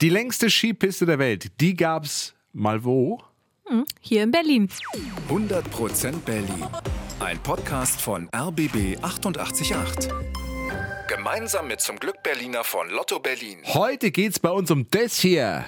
Die längste Skipiste der Welt, die gab's mal wo? Hier in Berlin. 100% Berlin. Ein Podcast von RBB 888. Gemeinsam mit zum Glück Berliner von Lotto Berlin. Heute geht's bei uns um das hier.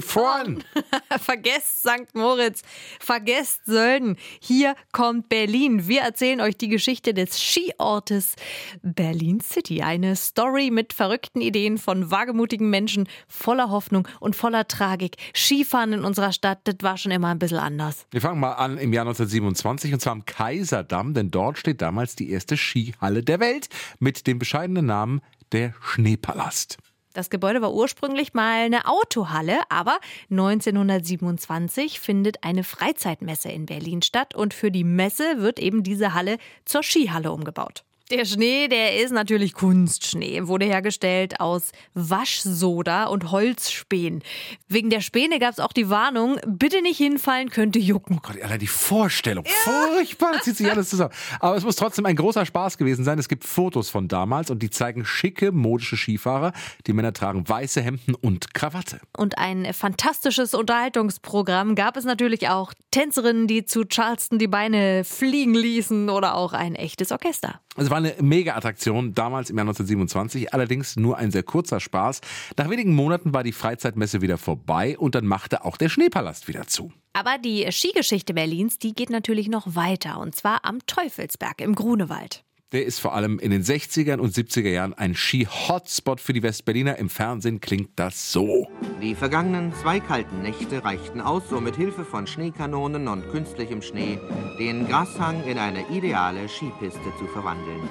Skifahren. Vergesst St. Moritz, vergesst Sölden. Hier kommt Berlin. Wir erzählen euch die Geschichte des Skiortes Berlin City. Eine Story mit verrückten Ideen von wagemutigen Menschen, voller Hoffnung und voller Tragik. Skifahren in unserer Stadt, das war schon immer ein bisschen anders. Wir fangen mal an im Jahr 1927 und zwar am Kaiserdamm, denn dort steht damals die erste Skihalle der Welt mit dem bescheidenen Namen der Schneepalast. Das Gebäude war ursprünglich mal eine Autohalle, aber 1927 findet eine Freizeitmesse in Berlin statt und für die Messe wird eben diese Halle zur Skihalle umgebaut. Der Schnee, der ist natürlich Kunstschnee, wurde hergestellt aus Waschsoda und Holzspänen. Wegen der Späne gab es auch die Warnung, bitte nicht hinfallen, könnte jucken. Oh Gott, allein die Vorstellung. Furchtbar, das zieht sich alles zusammen. Aber es muss trotzdem ein großer Spaß gewesen sein. Es gibt Fotos von damals und die zeigen schicke, modische Skifahrer. Die Männer tragen weiße Hemden und Krawatte. Und ein fantastisches Unterhaltungsprogramm gab es natürlich auch. Tänzerinnen, die zu Charleston die Beine fliegen ließen oder auch ein echtes Orchester. Es war eine Mega-Attraktion, damals im Jahr 1927, allerdings nur ein sehr kurzer Spaß. Nach wenigen Monaten war die Freizeitmesse wieder vorbei und dann machte auch der Schneepalast wieder zu. Aber die Skigeschichte Berlins, die geht natürlich noch weiter und zwar am Teufelsberg im Grunewald. Der ist vor allem in den 60er und 70er Jahren ein Ski-Hotspot für die Westberliner. Im Fernsehen klingt das so. Die vergangenen zwei kalten Nächte reichten aus, um mit Hilfe von Schneekanonen und künstlichem Schnee den Grashang in eine ideale Skipiste zu verwandeln.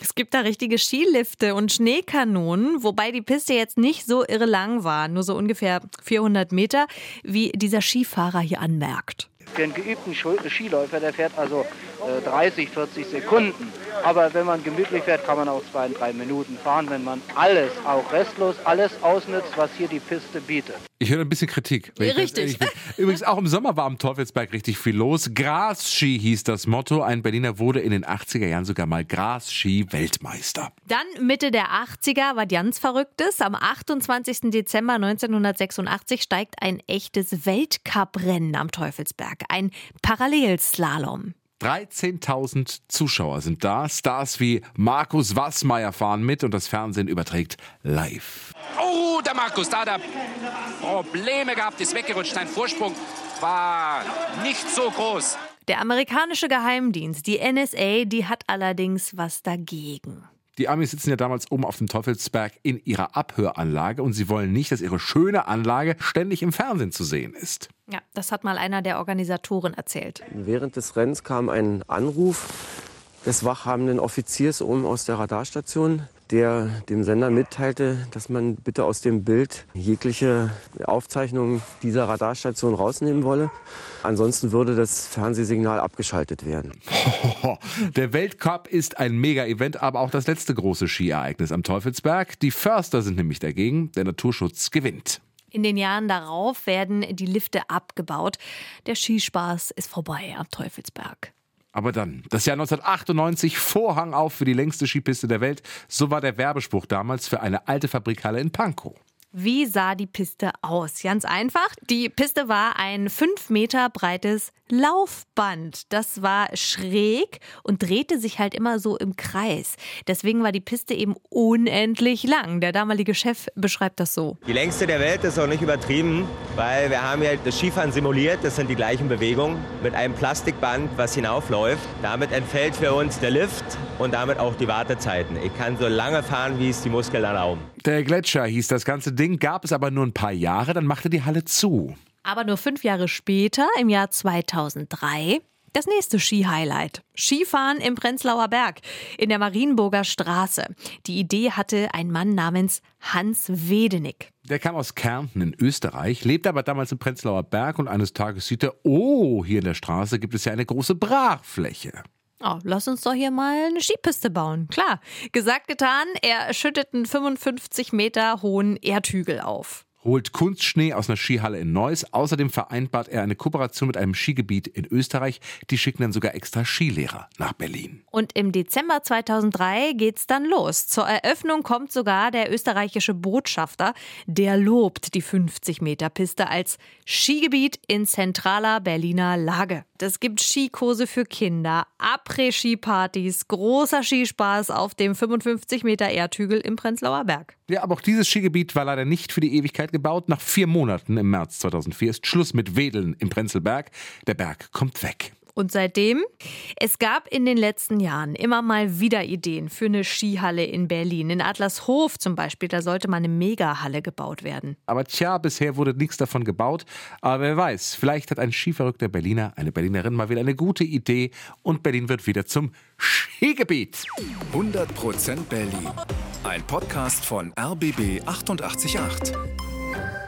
Es gibt da richtige Skilifte und Schneekanonen, wobei die Piste jetzt nicht so irre lang war, nur so ungefähr 400 Meter, wie dieser Skifahrer hier anmerkt. Für einen geübten Skiläufer, der fährt also 30, 40 Sekunden. Aber wenn man gemütlich fährt, kann man auch zwei, drei Minuten fahren, wenn man alles, auch restlos, alles ausnutzt, was hier die Piste bietet. Ich höre ein bisschen Kritik. wenn ich ganz Richtig. ehrlich bin. Übrigens, auch im Sommer war am Teufelsberg richtig viel los. Grasski hieß das Motto. Ein Berliner wurde in den 80er Jahren sogar mal Grasski-Weltmeister. Dann Mitte der 80er war ganz Verrücktes. Am 28. Dezember 1986 steigt ein echtes Weltcuprennen am Teufelsberg. Ein Parallelslalom. 13.000 Zuschauer sind da. Stars wie Markus Wassmeier fahren mit und das Fernsehen überträgt live. Oh, der Markus, da hat er Probleme gehabt, ist weggerutscht. Sein Vorsprung war nicht so groß. Der amerikanische Geheimdienst, die NSA, die hat allerdings was dagegen. Die Amis sitzen ja damals oben auf dem Teufelsberg in ihrer Abhöranlage und sie wollen nicht, dass ihre schöne Anlage ständig im Fernsehen zu sehen ist. Ja, das hat mal einer der Organisatoren erzählt. Während des Rennens kam ein Anruf des wachhabenden Offiziers oben aus der Radarstation, der dem Sender mitteilte, dass man bitte aus dem Bild jegliche Aufzeichnungen dieser Radarstation rausnehmen wolle. Ansonsten würde das Fernsehsignal abgeschaltet werden. Der Weltcup ist ein Mega-Event, aber auch das letzte große Skiereignis am Teufelsberg. Die Förster sind nämlich dagegen. Der Naturschutz gewinnt. In den Jahren darauf werden die Lifte abgebaut. Der Skispaß ist vorbei am Teufelsberg. Aber dann, das Jahr 1998, Vorhang auf für die längste Skipiste der Welt. So war der Werbespruch damals für eine alte Fabrikhalle in Pankow. Wie sah die Piste aus? Ganz einfach. Die Piste war ein fünf Meter breites Laufband. Das war schräg und drehte sich halt immer so im Kreis. Deswegen war die Piste eben unendlich lang. Der damalige Chef beschreibt das so. Die längste der Welt ist auch nicht übertrieben, weil wir haben ja das Skifahren simuliert, das sind die gleichen Bewegungen, mit einem Plastikband, was hinaufläuft. Damit entfällt für uns der Lift und damit auch die Wartezeiten. Ich kann so lange fahren, wie es die Muskeln erlauben. Der Gletscher hieß das ganze Ding, gab es aber nur ein paar Jahre, dann machte die Halle zu. Aber nur fünf Jahre später, im Jahr 2003, das nächste Ski-Highlight. Skifahren im Prenzlauer Berg in der Marienburger Straße. Die Idee hatte ein Mann namens Hans Wedenick. Der kam aus Kärnten in Österreich, lebte aber damals im Prenzlauer Berg und eines Tages sieht er, oh, hier in der Straße gibt es ja eine große Brachfläche. Oh, lass uns doch hier mal eine Skipiste bauen. Klar, gesagt, getan, er schüttet einen 55 Meter hohen Erdhügel auf. Holt Kunstschnee aus einer Skihalle in Neuss. Außerdem vereinbart er eine Kooperation mit einem Skigebiet in Österreich. Die schicken dann sogar extra Skilehrer nach Berlin. Und im Dezember 2003 geht's dann los. Zur Eröffnung kommt sogar der österreichische Botschafter. Der lobt die 50-Meter-Piste als Skigebiet in zentraler Berliner Lage. Es gibt Skikurse für Kinder, Après-Ski-Partys, großer Skispaß auf dem 55 Meter Erdhügel im Prenzlauer Berg. Ja, aber auch dieses Skigebiet war leider nicht für die Ewigkeit gebaut. Nach vier Monaten im März 2004 ist Schluss mit Wedeln im Prenzlberg. Der Berg kommt weg. Und seitdem? Es gab in den letzten Jahren immer mal wieder Ideen für eine Skihalle in Berlin. In Adlershof zum Beispiel, da sollte mal eine Megahalle gebaut werden. Aber tja, bisher wurde nichts davon gebaut. Aber wer weiß, vielleicht hat ein skiverrückter Berliner, eine Berlinerin mal wieder eine gute Idee und Berlin wird wieder zum Skigebiet. 100% Berlin. Ein Podcast von RBB 888.